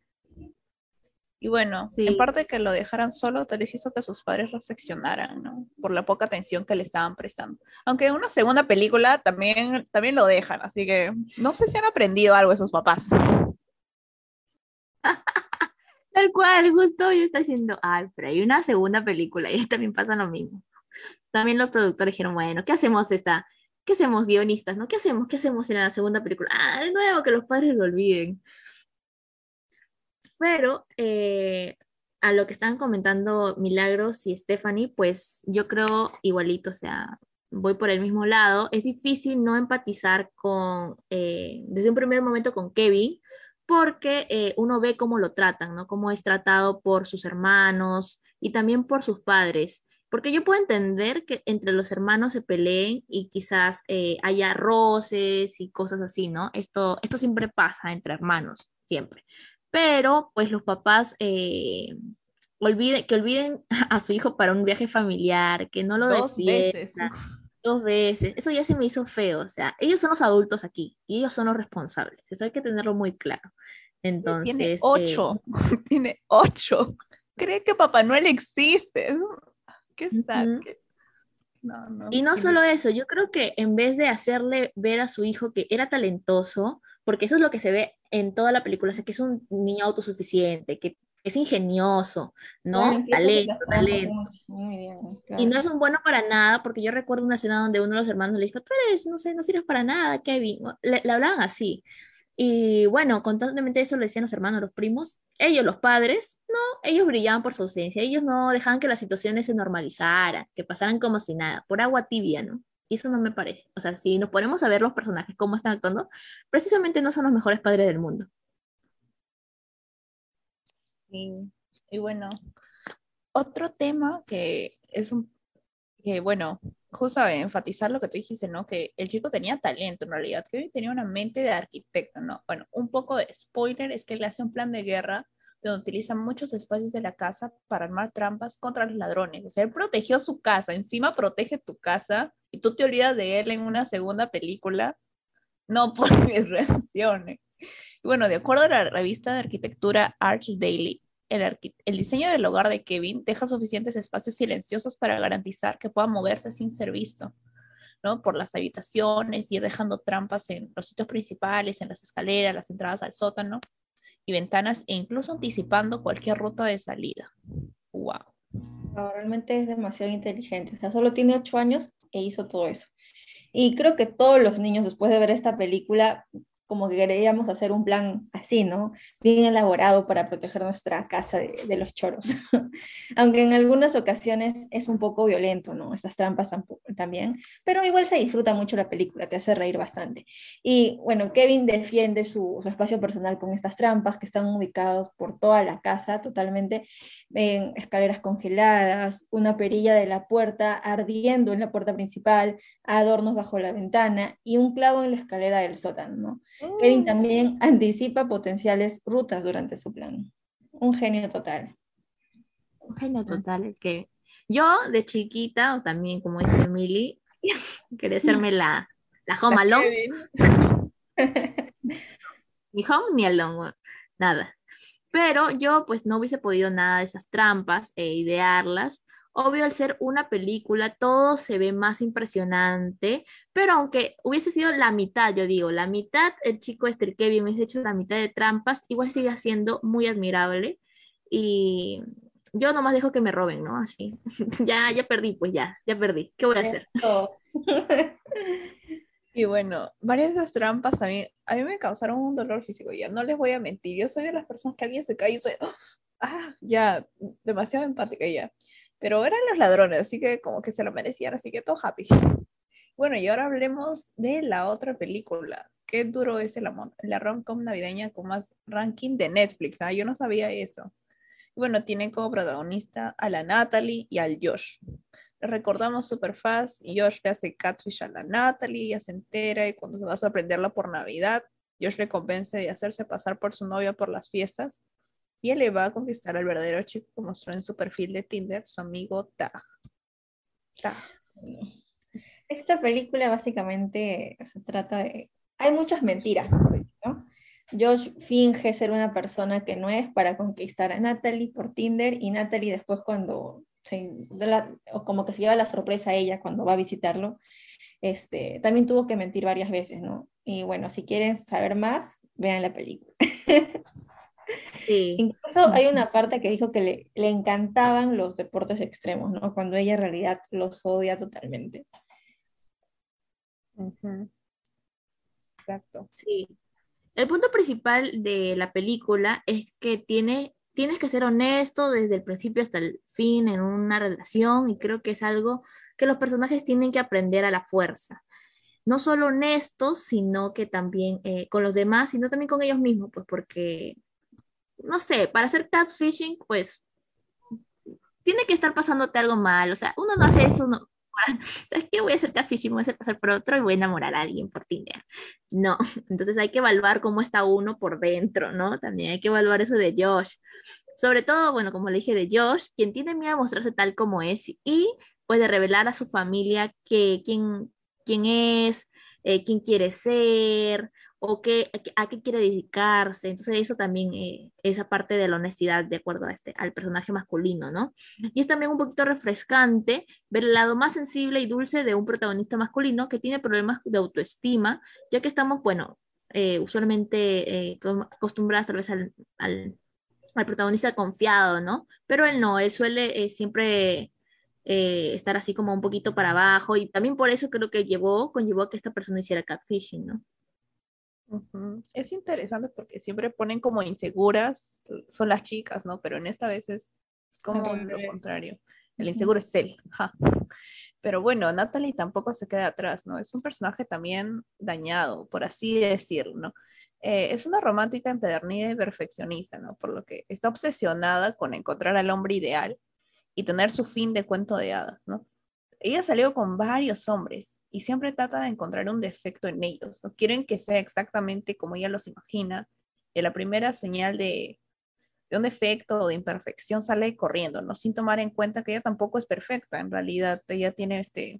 Y bueno, en parte que lo dejaran solo, tal vez hizo que sus padres reflexionaran, ¿no? Por la poca atención que le estaban prestando. Aunque en una segunda película también, también lo dejan, así que no sé si han aprendido algo esos papás. <laughs> Tal cual, justo yo estaba diciendo, ay, pero hay una segunda película y <laughs> también pasa lo mismo. También los productores dijeron, bueno, ¿qué hacemos esta? ¿Qué hacemos guionistas, no? ¿Qué hacemos? ¿Qué hacemos en la segunda película? Ah, de nuevo que los padres lo olviden. Pero eh, a lo que están comentando Milagros y Stephanie, pues yo creo igualito, o sea, voy por el mismo lado. Es difícil no empatizar con, eh, desde un primer momento con Kevin, porque eh, uno ve cómo lo tratan, ¿no? Cómo es tratado por sus hermanos y también por sus padres. Porque yo puedo entender que entre los hermanos se peleen y quizás eh, haya roces y cosas así, ¿no? Esto, esto siempre pasa entre hermanos, siempre. Pero pues los papás eh, que olviden <laughs> a su hijo para un viaje familiar, que no lo dos veces. Dos veces. Eso ya se me hizo feo. O sea, ellos son los adultos aquí y ellos son los responsables. Eso hay que tenerlo muy claro. Entonces. Tiene ocho. Eh, <laughs> Tiene ocho. Cree que Papá Noel existe. ¿Qué está? y no solo eso, yo creo que en vez de hacerle ver a su hijo que era talentoso, porque eso es lo que se ve en toda la película, o que es un niño autosuficiente, que es ingenioso, ¿no? talento, talento. Y no es un bueno para nada, porque yo recuerdo una escena donde uno de los hermanos le dijo, tú eres, no sé, no sirves para nada, Kevin. Le, le hablaban así. Y bueno, constantemente eso lo decían los hermanos, los primos. Ellos, los padres, no, ellos brillaban por su ausencia. Ellos no dejaban que las situaciones se normalizaran, que pasaran como si nada, por agua tibia, ¿no? Y eso no me parece. O sea, si nos ponemos a ver los personajes, cómo están actuando, precisamente no son los mejores padres del mundo. Y, y bueno, otro tema que es un, que bueno, justo enfatizar lo que tú dijiste, ¿no? Que el chico tenía talento en realidad, que tenía una mente de arquitecto, ¿no? Bueno, un poco de spoiler es que él hace un plan de guerra donde utiliza muchos espacios de la casa para armar trampas contra los ladrones. O sea, él protegió su casa, encima protege tu casa y tú te olvidas de él en una segunda película. No <laughs> por mis reacciones. Y bueno, de acuerdo a la revista de arquitectura Arch Daily, el, diseño del hogar de Kevin deja suficientes espacios silenciosos para garantizar que pueda moverse sin ser visto, ¿no? Por las habitaciones, ir dejando trampas en los sitios principales, en las escaleras, las entradas al sótano y ventanas, e incluso anticipando cualquier ruta de salida. ¡Wow! realmente es demasiado inteligente. O solo tiene ocho años e hizo todo eso. Y creo que todos los niños, después de ver esta película, como que queríamos hacer un plan así, ¿no? Bien elaborado para proteger nuestra casa de, los choros. <laughs> Aunque en algunas ocasiones es un poco violento, ¿no? Esas trampas también, pero igual se disfruta mucho la película, te hace reír bastante. Y bueno, Kevin defiende su, espacio personal con estas trampas que están ubicadas por toda la casa totalmente, en escaleras congeladas, una perilla de la puerta ardiendo en la puerta principal, adornos bajo la ventana y un clavo en la escalera del sótano, ¿no? Kevin mm. también anticipa potenciales rutas durante su plan. Un genio total. Un genio total. Que yo de chiquita, o también como dice Emily, <laughs> quería hacerme la, la home alone. <laughs> ni home ni alone, nada. Pero yo pues no hubiese podido nada de esas trampas e idearlas Obvio, al ser una película, todo se ve más impresionante, pero aunque hubiese sido la mitad, yo digo, la mitad, el chico este, el Kevin, hubiese hecho la mitad de trampas, igual sigue siendo muy admirable. Y yo nomás dejo que me roben, ¿no? Así. <laughs> ya, ya perdí, pues ya, ya perdí. ¿Qué voy a hacer? <laughs> y bueno, varias de esas trampas a mí, a mí me causaron un dolor físico, ya no les voy a mentir. Yo soy de las personas que alguien se cae y soy, ah, ya, demasiado empática ya. Pero eran los ladrones, así que como que se lo merecían, así que todo happy. Bueno, y ahora hablemos de la otra película. Qué duro es el amor, la rom-com navideña con más ranking de Netflix. ¿ah? Yo no sabía eso. Bueno, tienen como protagonista a la Natalie y al Josh. recordamos super fast. Josh le hace catfish a la Natalie, ya se entera y cuando se va a sorprenderla por Navidad, Josh le convence de hacerse pasar por su novia por las fiestas y él le va a conquistar al verdadero chico que mostró en su perfil de Tinder, su amigo Tag. Esta película básicamente se trata de... Hay muchas mentiras, ¿no? Josh finge ser una persona que no es para conquistar a Natalie por Tinder y Natalie después cuando se, o como que se lleva la sorpresa a ella cuando va a visitarlo, este, también tuvo que mentir varias veces, ¿no? Y bueno, si quieren saber más, vean la película. <laughs> Incluso hay una parte que dijo que le, le, encantaban los deportes extremos, ¿no? Cuando ella en realidad los odia totalmente. Exacto. Sí. El punto principal de la película es que tiene, tienes que ser honesto desde el principio hasta el fin en una relación y creo que es algo que los personajes tienen que aprender a la fuerza. No solo honestos, sino que también eh, con los demás, sino también con ellos mismos, pues porque, no sé, para hacer catfishing, pues tiene que estar pasándote algo mal, o sea, uno no hace eso, no, <laughs> es que voy a hacer catfishing, voy a hacer pasar por otro y voy a enamorar a alguien por Tinder. No, <laughs> entonces hay que evaluar cómo está uno por dentro, ¿no? También hay que evaluar eso de Josh. Sobre todo, bueno, como le dije de Josh, quien tiene miedo a mostrarse tal como es y puede revelar a su familia que, quién, quién es, eh, quién quiere ser, o qué, a qué quiere dedicarse. Entonces eso también, eh, esa parte de la honestidad de acuerdo a este, al personaje masculino, ¿no? Y es también un poquito refrescante ver el lado más sensible y dulce de un protagonista masculino que tiene problemas de autoestima, ya que estamos, bueno, eh, usualmente eh, acostumbrados tal vez al, al, al, protagonista confiado, ¿no? Pero él no, él suele siempre... estar así como un poquito para abajo y también por eso creo que llevó, conllevó a que esta persona hiciera catfishing, ¿no? Es interesante porque siempre ponen como inseguras, son las chicas, ¿no? Pero en esta vez es, como lo contrario. El inseguro es él. Pero bueno, Natalie tampoco se queda atrás, ¿no? Es un personaje también dañado, por así decirlo, ¿no? Eh, es una romántica empedernida y perfeccionista, ¿no? Por lo que está obsesionada con encontrar al hombre ideal y tener su fin de cuento de hadas, ¿no? Ella salió con varios hombres y siempre trata de encontrar un defecto en ellos. No quieren que sea exactamente como ella los imagina. Y la primera señal de, un defecto o de imperfección sale corriendo, ¿no? Sin tomar en cuenta que ella tampoco es perfecta. En realidad, ella tiene este,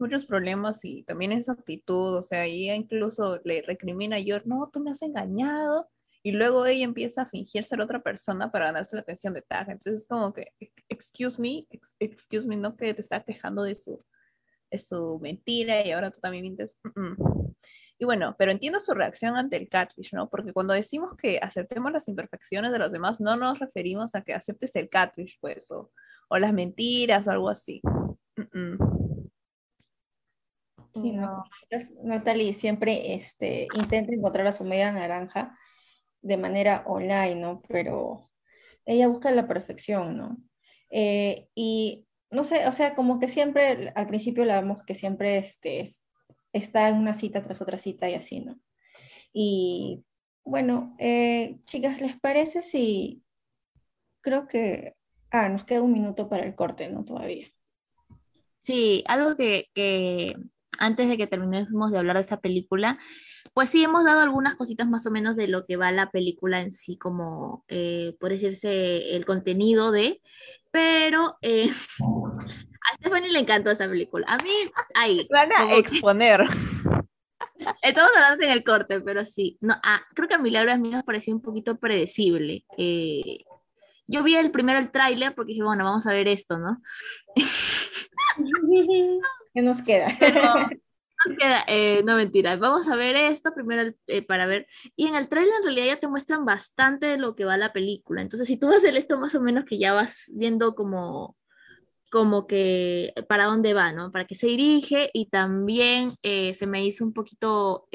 muchos problemas y también en su actitud. O sea, ella incluso le recrimina a George, no, tú me has engañado. Y luego ella empieza a fingir ser otra persona para ganarse la atención de Tag. Entonces es como que, excuse me, excuse me, no que te está quejando de su es su mentira y ahora tú también mientes. Y bueno, pero entiendo su reacción ante el catfish, ¿no? Porque cuando decimos que aceptemos las imperfecciones de los demás, no nos referimos a que aceptes el catfish, pues, o, o las mentiras o algo así. Sí, no. Natalie siempre este, intenta encontrar a su media naranja de manera online, ¿no? Pero ella busca la perfección, ¿no? Eh, y no sé, o sea, como que siempre, al principio la vemos que siempre este, está en una cita tras otra cita y así, ¿no? Y bueno, eh, chicas, ¿les parece si creo que... Ah, nos queda un minuto para el corte, ¿no? Todavía. Sí, algo que, que antes de que terminemos de hablar de esa película, pues sí hemos dado algunas cositas más o menos de lo que va la película en sí, como eh, por decirse el contenido de, pero eh, <laughs> a Stephanie le encantó esa película. A mí, ahí. Van a exponer. Estamos hablando en el corte, pero sí. No, ah, creo que a Milagro a mí nos pareció un poquito predecible. Eh, yo vi el primero el tráiler porque dije, bueno, vamos a ver esto, ¿no? <laughs> ¿Qué nos queda? Eh, no mentira, vamos a ver esto primero eh, para ver. Y en el trailer en realidad ya te muestran bastante de lo que va la película. Entonces, si tú vas a hacer esto más o menos que ya vas viendo como, como que para dónde va, ¿no? Para qué se dirige y también eh, se me hizo un poquito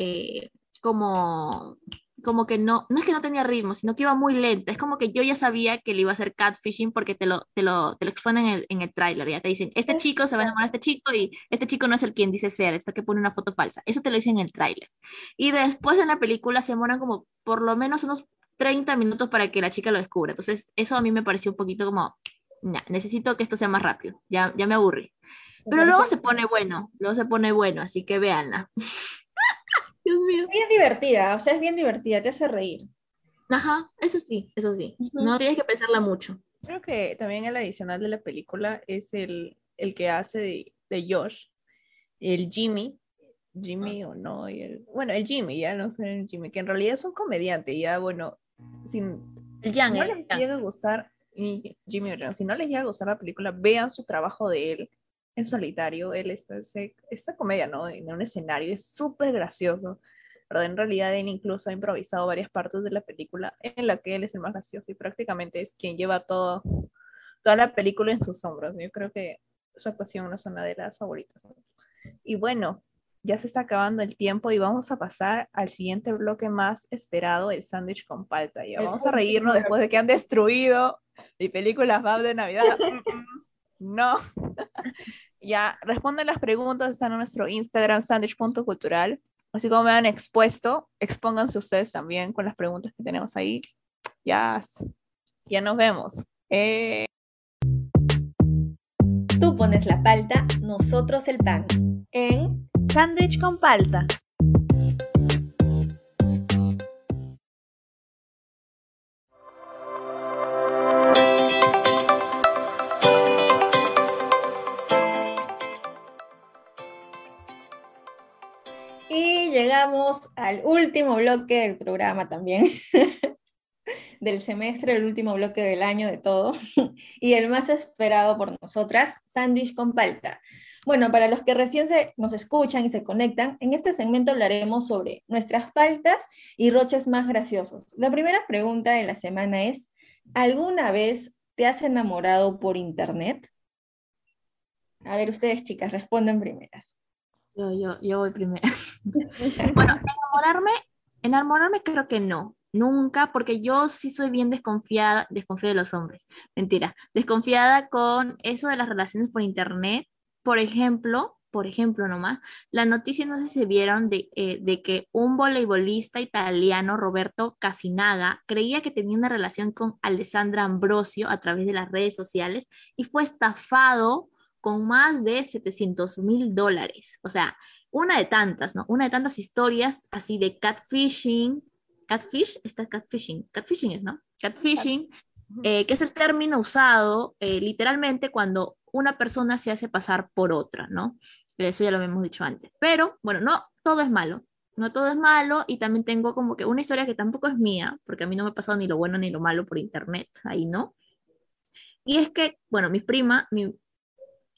como como que no, no es que no tenía ritmo, sino que iba muy lenta. Es como que yo ya sabía que le iba a hacer catfishing porque te lo, te lo, te lo exponen en el, en el tráiler. Ya te dicen, este chico se va a enamorar de este chico y este chico no es el quien dice ser, está que pone una foto falsa. Eso te lo dicen en el tráiler. Y después en la película se demoran como por lo menos unos 30 minutos para que la chica lo descubra. Entonces, eso a mí me pareció un poquito como, necesito que esto sea más rápido. Ya, ya me aburrí. Pero luego se pone bueno, luego se pone bueno, así que véanla. <laughs> Dios mío. Bien divertida, o sea, es bien divertida, te hace reír. Ajá, eso sí, eso sí. No tienes que pensarla mucho. Creo que también el adicional de la película es el, el que hace de, de, Josh, el Jimmy, Jimmy o no, y el, bueno, el Jimmy, ya no sé el Jimmy, que en realidad es un comediante, ya bueno, sin, el Young, no les llega a gustar, y Jimmy, si no les llega a gustar la película, vean su trabajo de él, en solitario, él está esa comedia, ¿no? En un escenario es súper gracioso, pero en realidad él incluso ha improvisado varias partes de la película en la que él es el más gracioso y prácticamente es quien lleva todo, toda la película en sus hombros. Yo creo que su actuación no es una de las favoritas. Y bueno, ya se está acabando el tiempo y vamos a pasar al siguiente bloque más esperado, el sándwich con palta. Ya vamos a reírnos después de que han destruido mi película Fab de Navidad. <laughs> no. <laughs> ya, responden las preguntas, están en nuestro Instagram, sandwich.cultural. Así como me han expuesto, expónganse ustedes también con las preguntas que tenemos ahí. Ya, ya nos vemos. Eh. Tú pones la palta, nosotros el pan. En Sándwich con palta. Llegamos al último bloque del programa también. <laughs> del semestre, el último bloque del año de todo, <laughs> y el más esperado por nosotras, sándwich con palta. Bueno, para los que recién se, nos escuchan y se conectan, en este segmento hablaremos sobre nuestras paltas y roches más graciosos. La primera pregunta de la semana es, ¿alguna vez te has enamorado por internet? A ver, ustedes chicas, responden primeras. Yo, yo, yo voy primero. <laughs> bueno, enamorarme, enamorarme creo que no nunca, porque yo sí soy bien desconfiada, desconfío de los hombres, mentira, desconfiada con eso de las relaciones por internet. Por ejemplo, por ejemplo nomás, la noticia, no sé si se vieron, de, eh, de que un voleibolista italiano, Roberto Casinaga, creía que tenía una relación con Alessandra Ambrosio a través de las redes sociales y fue estafado con más de 700 mil dólares. O sea, una de tantas, ¿no? Una de tantas historias así de catfishing, catfish, está catfishing, catfishing es, ¿no? Catfishing, eh, que es el término usado eh, literalmente cuando una persona se hace pasar por otra, ¿no? Eso ya lo hemos dicho antes. Pero, bueno, no todo es malo, no todo es malo y también tengo como que una historia que tampoco es mía, porque a mí no me ha pasado ni lo bueno ni lo malo por internet, ahí no. Y es que, bueno, mi prima, mi,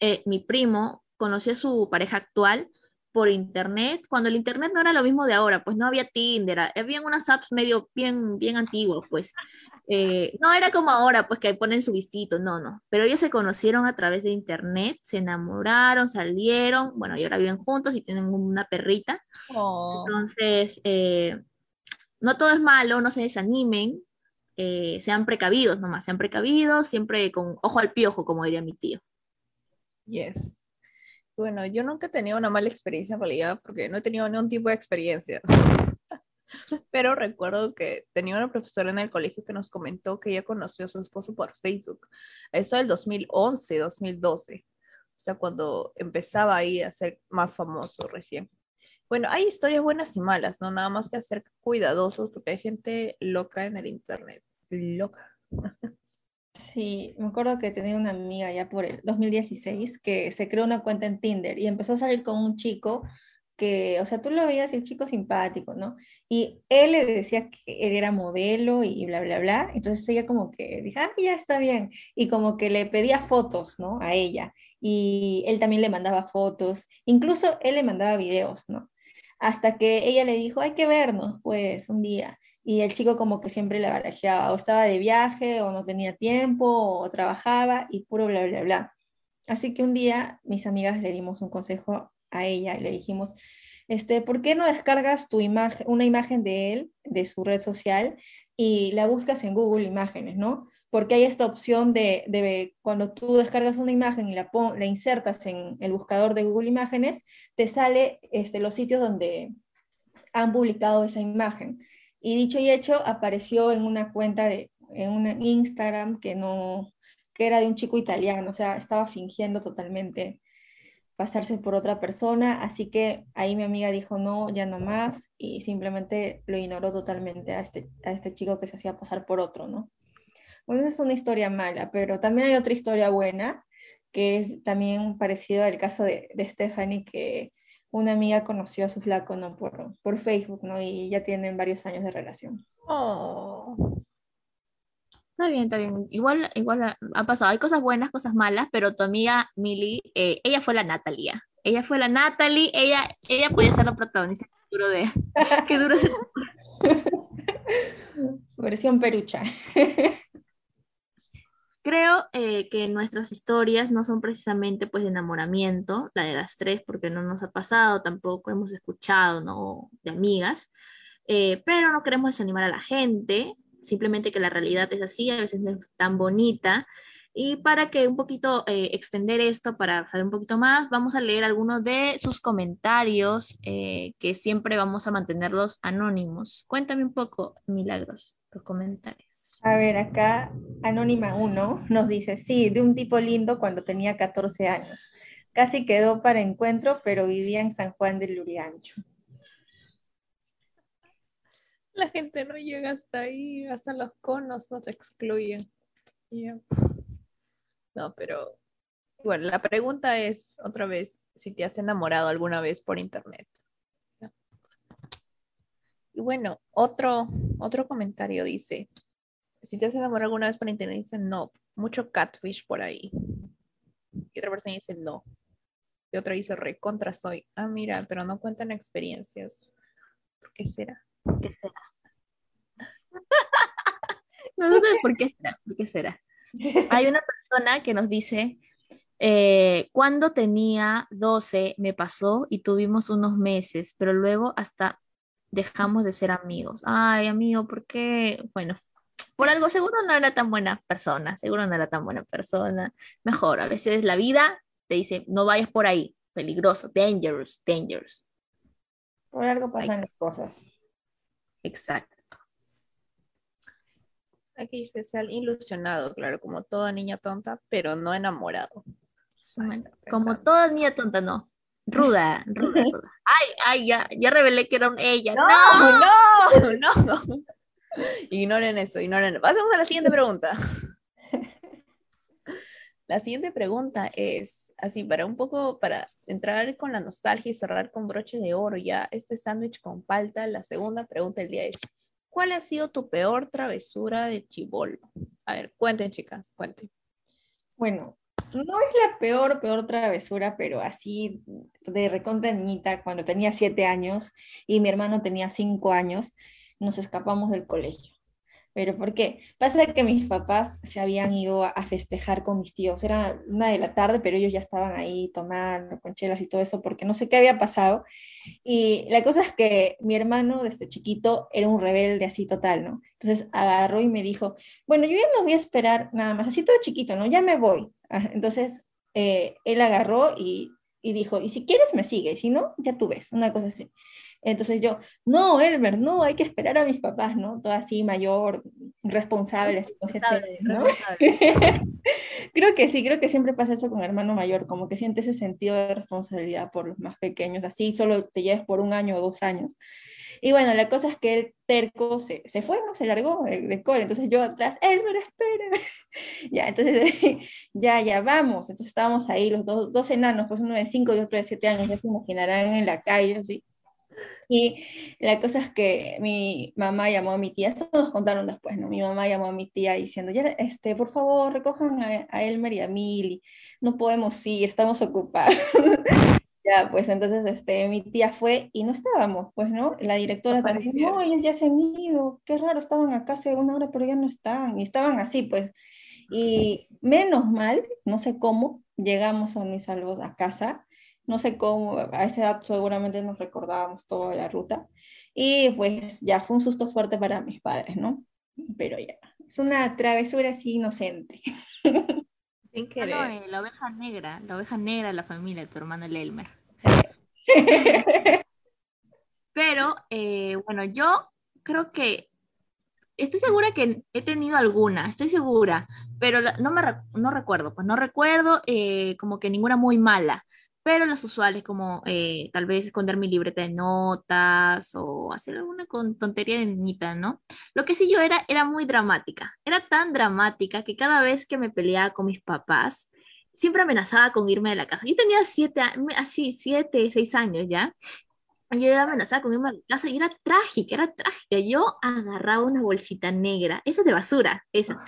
eh, mi primo conoció a su pareja actual por internet, cuando el internet no era lo mismo de ahora, pues no había Tinder, había unas apps medio bien, bien antiguos, pues. Eh, no era como ahora, pues que ponen su vistito, no, no. Pero ellos se conocieron a través de internet, se enamoraron, salieron, bueno, y ahora viven juntos y tienen una perrita. Oh. Entonces, eh, no todo es malo, no se desanimen, eh, sean precavidos nomás, sean precavidos, siempre con ojo al piojo, como diría mi tío. Yes. Bueno, yo nunca he tenido una mala experiencia en realidad porque no he tenido ningún tipo de experiencia. <laughs> Pero recuerdo que tenía una profesora en el colegio que nos comentó que ella conoció a su esposo por Facebook. Eso del 2011, 2012. O sea, cuando empezaba ahí a ser más famoso recién. Bueno, hay historias buenas y malas, ¿no? Nada más que ser cuidadosos porque hay gente loca en el internet. Loca. <laughs> Sí, me acuerdo que tenía una amiga ya por el 2016 que se creó una cuenta en Tinder y empezó a salir con un chico que, o sea, tú lo veías el chico simpático, ¿no? Y él le decía que él era modelo y bla, bla, bla. Entonces ella como que dijo, ah, ya está bien. Y como que le pedía fotos, ¿no? A ella. Y él también le mandaba fotos. Incluso él le mandaba videos, ¿no? Hasta que ella le dijo, hay que vernos, pues, un día y el chico como que siempre le barajeaba, o estaba de viaje, o no tenía tiempo, o trabajaba, y puro bla, bla, bla. Así que un día mis amigas le dimos un consejo a ella y le dijimos, este, ¿por qué no descargas tu imagen, una imagen de él, de su red social, y la buscas en Google Imágenes, ¿no? Porque hay esta opción de, cuando tú descargas una imagen y la, la insertas en el buscador de Google Imágenes, te sale este, los sitios donde han publicado esa imagen. Y dicho y hecho, apareció en una cuenta de, en un Instagram que no, que era de un chico italiano, o sea, estaba fingiendo totalmente pasarse por otra persona, así que ahí mi amiga dijo no, ya no más, y simplemente lo ignoró totalmente a este, a este chico que se hacía pasar por otro, ¿no? Bueno, esa es una historia mala, pero también hay otra historia buena, que es también parecido al caso de, de Stephanie, que una amiga conoció a su flaco ¿no? por, por Facebook, ¿no? Y ya tienen varios años de relación. Oh. Está bien, está bien. Igual, igual ha, pasado. Hay cosas buenas, cosas malas, pero tu amiga Millie, eh, ella fue la Natalia. Ella fue la Natalie, ella, ella podía ser la protagonista. Qué duro de. Qué duro. <laughs> <laughs> Versión perucha. <laughs> Creo eh, que nuestras historias no son precisamente pues de enamoramiento, la de las tres, porque no nos ha pasado, tampoco hemos escuchado, ¿no? De amigas, eh, pero no queremos desanimar a la gente, simplemente que la realidad es así, a veces no es tan bonita. Y para que un poquito eh, extender esto, para saber un poquito más, vamos a leer algunos de sus comentarios, que siempre vamos a mantenerlos anónimos. Cuéntame un poco, Milagros, los comentarios. A ver, acá Anónima 1 nos dice, sí, de un tipo lindo cuando tenía 14 años. Casi quedó para encuentro, pero vivía en San Juan del Lurigancho. La gente no llega hasta ahí, hasta los conos nos excluyen. No, pero bueno, la pregunta es otra vez si te has enamorado alguna vez por internet. Y bueno, otro, otro comentario dice, si te has enamorado alguna vez por internet, dicen no, mucho catfish por ahí. Y otra persona dice no. Y otra dice recontra soy. Ah, mira, pero no cuentan experiencias. ¿Por qué será? ¿Por qué será? <laughs> no sé por qué será. ¿Por qué será? Hay una persona que nos dice, eh, cuando tenía 12 me pasó y tuvimos unos meses, pero luego hasta dejamos de ser amigos. Ay, amigo, ¿por qué? Bueno, por algo seguro no era tan buena persona, seguro no era tan buena persona. Mejor, a veces la vida te dice, no vayas por ahí, peligroso, dangerous, dangerous. Por algo pasan las cosas. Exacto. Aquí dice ser ilusionado, claro, como toda niña tonta, pero no enamorado. como toda niña tonta, no. Ruda, ruda, ruda. <laughs> Ay, ay, ya, ya revelé que era ella. No, no, <laughs> no, no. Ignoren eso, ignoren. Pasemos a la siguiente pregunta. <laughs> La siguiente pregunta es, así, para un poco, para entrar con la nostalgia y cerrar con broche de oro ya este sándwich con palta, la segunda pregunta del día es, ¿cuál ha sido tu peor travesura de chibolo? A ver, cuenten chicas, cuenten. Bueno, no es la peor, peor travesura, pero así de recontra niñita, cuando tenía siete años y mi hermano tenía cinco años, nos escapamos del colegio. ¿Pero por qué? Pasa que mis papás se habían ido a festejar con mis tíos. Era una de la tarde, pero ellos ya estaban ahí tomando conchelas y todo eso, porque no sé qué había pasado. Y la cosa es que mi hermano desde chiquito era un rebelde así total, ¿no? Entonces agarró y me dijo, bueno, yo ya no voy a esperar nada más, así todo chiquito, ¿no? Ya me voy. Ah, entonces eh, él agarró y, y dijo, y si quieres me sigue, si no, ya tú ves, una cosa así. Entonces yo, no, Elmer, no, hay que esperar a mis papás, ¿no? Todo así mayor, responsable, así, ¿no? <laughs> creo que sí, creo que siempre pasa eso con el hermano mayor, como que siente ese sentido de responsabilidad por los más pequeños, así solo te lleves por un año o dos años. Y bueno, la cosa es que el terco se, se fue, ¿no? Se largó del, cole. Entonces yo atrás, Elmer, espera. <laughs> ya, entonces <laughs> ya, ya, vamos. Entonces estábamos ahí, los dos, dos enanos, pues uno de cinco y otro de siete años, ya se imaginarán en la calle, así. Y la cosa es que mi mamá llamó a mi tía, esto nos contaron después, ¿no? Mi mamá llamó a mi tía diciendo, ya, este, por favor, recojan a, Elmer y a Mili, no podemos ir, estamos ocupados. <laughs> ya, pues entonces este, mi tía fue y no estábamos, pues, ¿no? La directora también, no, ellos ya se han ido, qué raro, estaban acá hace una hora, pero ya no están, y estaban así, pues. Y menos mal, no sé cómo, llegamos a mis salvos a casa no sé cómo, a esa edad seguramente nos recordábamos toda la ruta. Y pues ya fue un susto fuerte para mis padres, ¿no? Pero ya, es una travesura así inocente. <laughs> Sin querer. Ah, no, la oveja negra, la oveja negra de la familia, tu hermano el Elmer. <laughs> Pero, eh, bueno, yo creo que estoy segura que he tenido alguna, estoy segura, pero no me no recuerdo, pues no recuerdo eh, como que ninguna muy mala pero las usuales como eh, tal vez esconder mi libreta de notas o hacer alguna con tontería de niñita, ¿no? Lo que sí yo era, era muy dramática, era tan dramática que cada vez que me peleaba con mis papás, siempre amenazaba con irme de la casa. Yo tenía siete, así, siete, seis años ya. Yo amenazaba con irme de la casa y era trágica, era trágica. Yo agarraba una bolsita negra, esa es de basura, esa.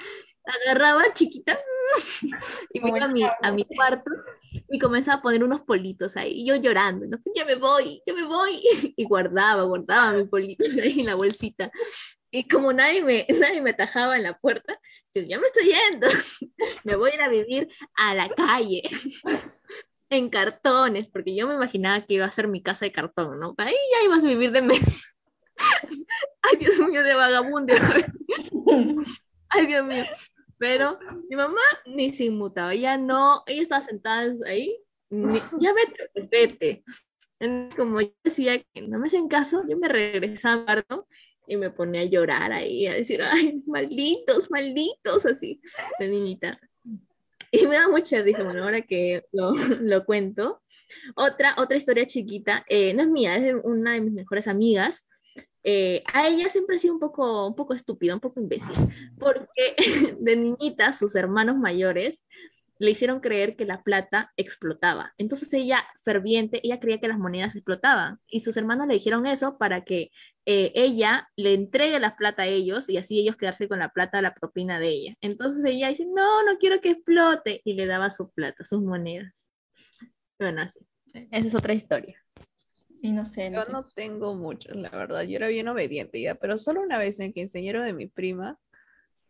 Agarraba chiquita <laughs> y me iba a mi, a mi cuarto y comenzaba a poner unos politos ahí, y yo llorando, ¿no? ya me voy, ya me voy, <laughs> y guardaba, guardaba mis politos ahí en la bolsita. Y como nadie me, <laughs> nadie me tajaba en la puerta, yo ya me estoy yendo, me voy a ir a vivir a la calle, en cartones, porque yo me imaginaba que iba a ser mi casa de cartón, ¿no? Ahí ya ibas a vivir de mes. Ay, Dios mío, de vagabundo. Ay, Dios mío. Pero mi mamá ni se inmutaba, ella no, ella estaba sentada ahí, ya vete, vete. Entonces, como yo decía que no me hacen caso, yo me regresaba y me ponía a llorar ahí, a decir, ay, malditos, malditos, así, de niñita. Y me da mucha risa, bueno, ahora que lo, <laughs> lo cuento. Otra, otra historia chiquita, eh, no es mía, es de una de mis mejores amigas. Eh, a ella siempre ha sido un poco, un poco estúpida, un poco imbécil, porque <laughs> de niñita sus hermanos mayores le hicieron creer que la plata explotaba. Entonces ella, ferviente, ella creía que las monedas explotaban y sus hermanos le dijeron eso para que eh, ella le entregue la plata a ellos y así ellos quedarse con la plata, la propina de ella. Entonces ella dice, no, no quiero que explote y le daba su plata, sus monedas. Bueno, así. Esa es otra historia. Sé. Yo no tengo muchos, la verdad. Yo era bien obediente ya, pero solo una vez en quinceañero de mi prima,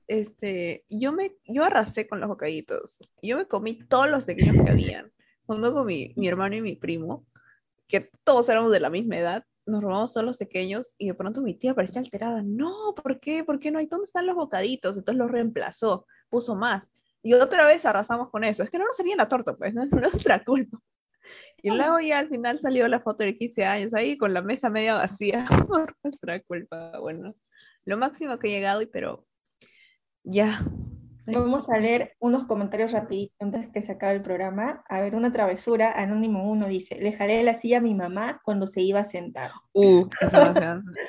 este, yo me, yo arrasé con los bocaditos. Yo me comí todos los pequeños que habían, junto con mi, mi hermano y mi primo, que todos éramos de la misma edad. Nos robamos todos los pequeños y de pronto mi tía parecía alterada. No, ¿por qué? ¿Por qué no hay? ¿Dónde están los bocaditos? Entonces los reemplazó, puso más. Y otra vez arrasamos con eso. Es que no nos salía la torta, pues, no, <laughs> no es nuestra culpa. Y luego ya al final salió la foto de 15 años ahí con la mesa media vacía <laughs> por nuestra culpa. Bueno, lo máximo que he llegado, y pero ya. Vamos a leer unos comentarios rapiditos antes que se acabe el programa. A ver, una travesura, Anónimo 1 dice, le jalé la silla a mi mamá cuando se iba a sentar. Uh,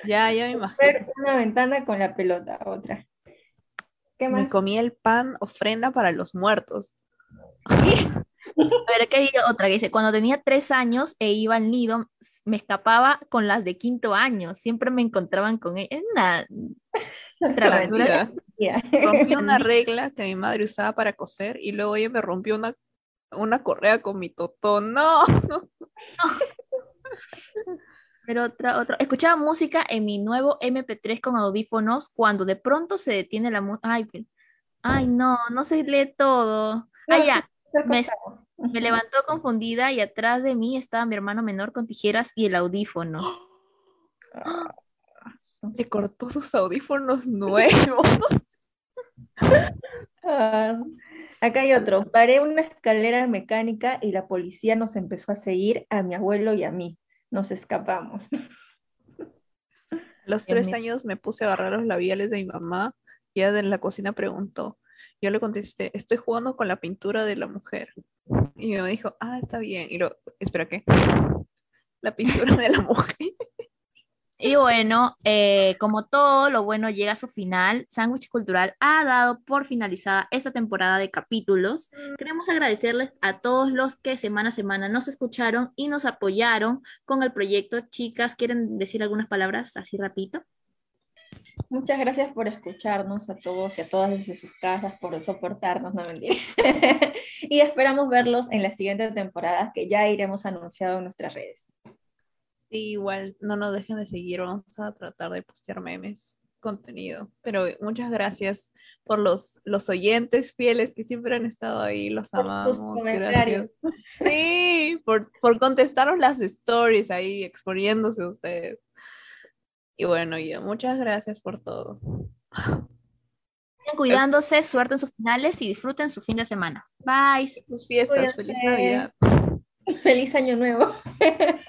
ya, ya me imagino. Una ventana con la pelota, otra. ¿Qué más? Me comí el pan ofrenda para los muertos. A ver, aquí hay otra que dice, cuando tenía tres años e iba al nido, me escapaba con las de quinto año, siempre me encontraban con ella. Es una <laughs> Rompí una regla que mi madre usaba para coser y luego ella me rompió una, una correa con mi totón. No. <laughs> Pero otra, otra. Escuchaba música en mi nuevo MP3 con audífonos cuando de pronto se detiene la música. Ay, ay, no, no se lee todo. Ah, ya. Me, me, levantó confundida y atrás de mí estaba mi hermano menor con tijeras y el audífono. <gasps> <gasps> Le cortó sus audífonos nuevos. <laughs> Ah, acá hay otro. Paré una escalera mecánica y la policía nos empezó a seguir a mi abuelo y a mí. Nos escapamos. A los <laughs> tres años me puse a agarrar los labiales de mi mamá y ella en la cocina preguntó. Yo le contesté, estoy jugando con la pintura de la mujer. Y me dijo, ah, está bien. Y lo, espera, ¿qué? <laughs> La pintura de la mujer. Y bueno, eh, como todo lo bueno llega a su final, Sándwich Cultural ha dado por finalizada esta temporada de capítulos. Queremos agradecerles a todos los que semana a semana nos escucharon y nos apoyaron con el proyecto. Chicas, ¿quieren decir algunas palabras así rapidito? Muchas gracias por escucharnos a todos y a todas desde sus casas, por soportarnos, no mentir. <laughs> y esperamos verlos en la siguiente temporada que ya iremos anunciado en nuestras redes. Sí, igual no nos dejen de seguir, vamos a tratar de postear memes, contenido. Pero muchas gracias por los, los oyentes fieles que siempre han estado ahí, los amamos. Gracias. Sí, por, por contestaros las stories ahí, exponiéndose ustedes. Y bueno, yo, muchas gracias por todo. Cuidándose, suerte en sus finales y disfruten su fin de semana. Bye. Sus fiestas, feliz Navidad. Feliz Año Nuevo. <laughs>